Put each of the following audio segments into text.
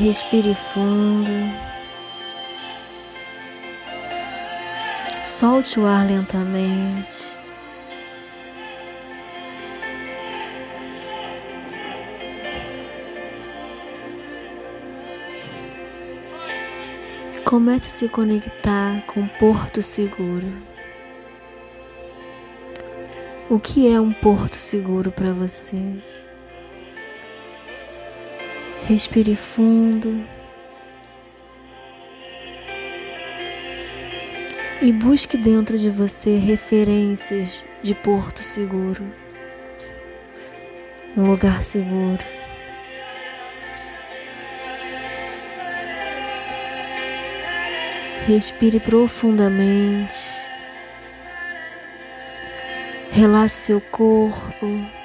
Respire fundo. Solte o ar lentamente. Comece a se conectar com Porto Seguro. O que é um porto seguro para você? Respire fundo. E busque dentro de você referências de porto seguro, um lugar seguro. Respire profundamente. Relaxe seu corpo.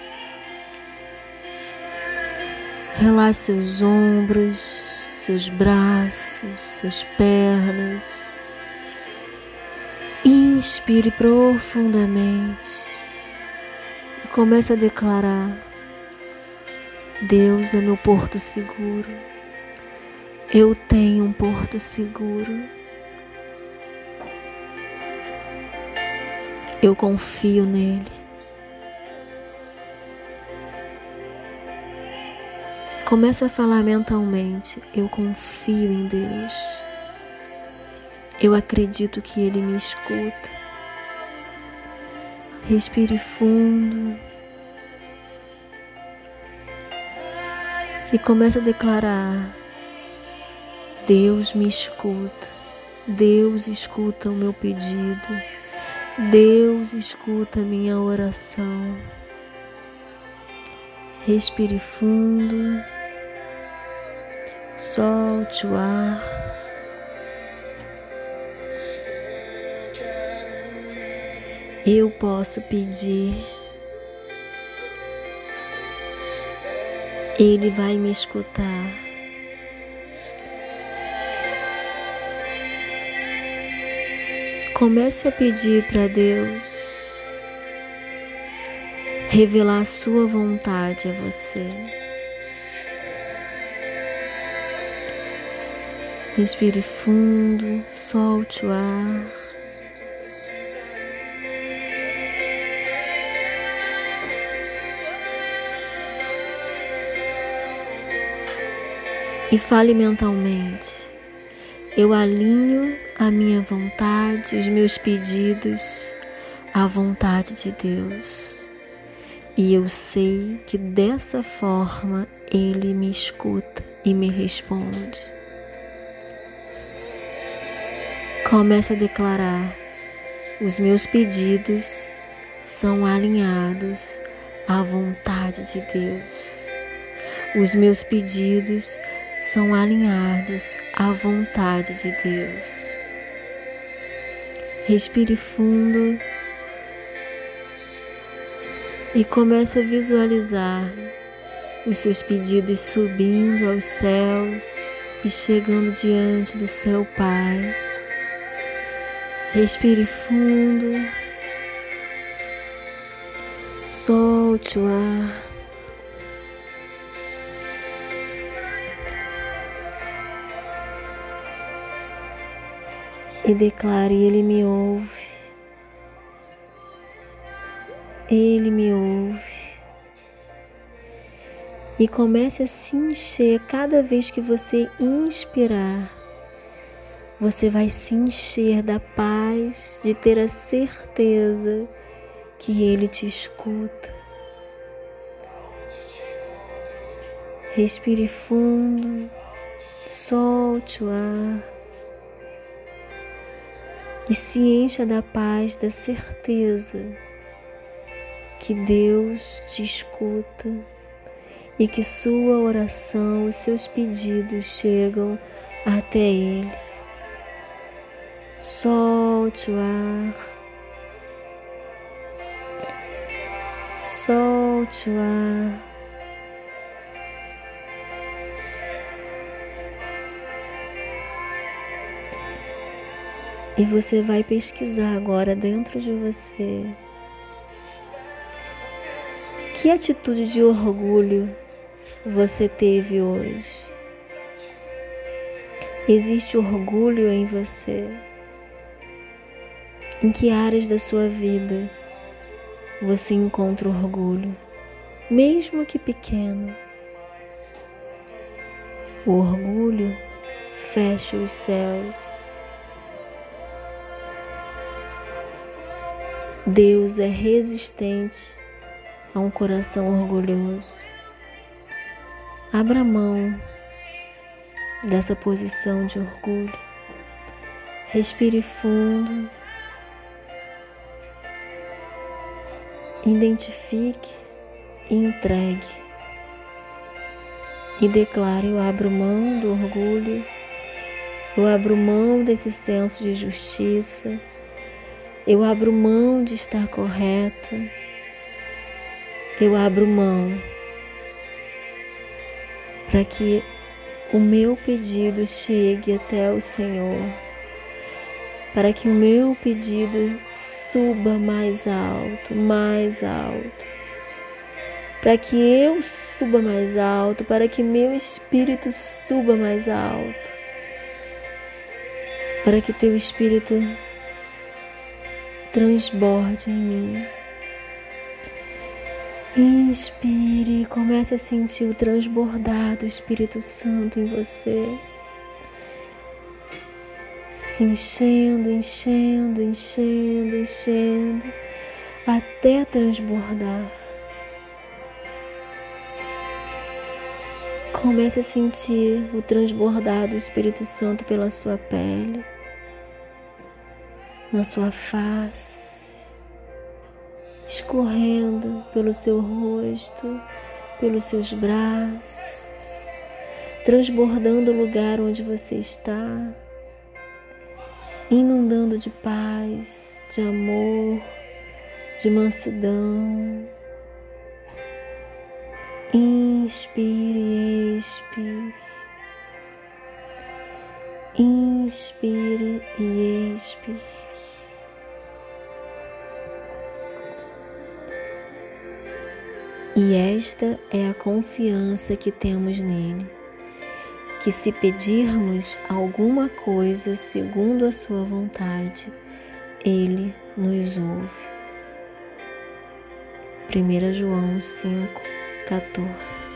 Relaxe seus ombros, seus braços, suas pernas. Inspire profundamente e comece a declarar: Deus é meu porto seguro. Eu tenho um porto seguro. Eu confio nele. Comece a falar mentalmente: Eu confio em Deus. Eu acredito que Ele me escuta. Respire fundo. E comece a declarar: Deus me escuta. Deus escuta o meu pedido. Deus escuta minha oração. Respire fundo, solte o ar. Eu posso pedir, Ele vai me escutar. Comece a pedir para Deus revelar a sua vontade a você. Respire fundo, solte o ar. E fale mentalmente. Eu alinho a minha vontade, os meus pedidos à vontade de Deus. E eu sei que dessa forma Ele me escuta e me responde. Comece a declarar: os meus pedidos são alinhados à vontade de Deus. Os meus pedidos são alinhados à vontade de Deus. Respire fundo e comece a visualizar os seus pedidos subindo aos céus e chegando diante do seu Pai. Respire fundo, solte o ar. e declare: Ele me ouve. Ele me ouve. E comece a se encher cada vez que você inspirar. Você vai se encher da paz de ter a certeza que Ele te escuta. Respire fundo, solte o ar e se encha da paz, da certeza que Deus te escuta e que sua oração, os seus pedidos chegam até Ele. Solte o ar, solte o ar. E você vai pesquisar agora dentro de você. Que atitude de orgulho você teve hoje? Existe orgulho em você? Em que áreas da sua vida você encontra orgulho, mesmo que pequeno? O orgulho fecha os céus. Deus é resistente a um coração orgulhoso. Abra mão dessa posição de orgulho. Respire fundo. Identifique e entregue. E declare: Eu abro mão do orgulho, eu abro mão desse senso de justiça, eu abro mão de estar correta, eu abro mão para que o meu pedido chegue até o Senhor, para que o meu pedido suba mais alto, mais alto, para que eu suba mais alto, para que meu espírito suba mais alto, para que teu espírito transborde em mim. Inspire e comece a sentir o transbordar do Espírito Santo em você. Se enchendo, enchendo, enchendo, enchendo, até transbordar. Comece a sentir o transbordar do Espírito Santo pela sua pele, na sua face escorrendo pelo seu rosto, pelos seus braços, transbordando o lugar onde você está, inundando de paz, de amor, de mansidão. Inspire e expire. Inspire e expire. E esta é a confiança que temos nele, que se pedirmos alguma coisa segundo a sua vontade, ele nos ouve. 1 João 5, 14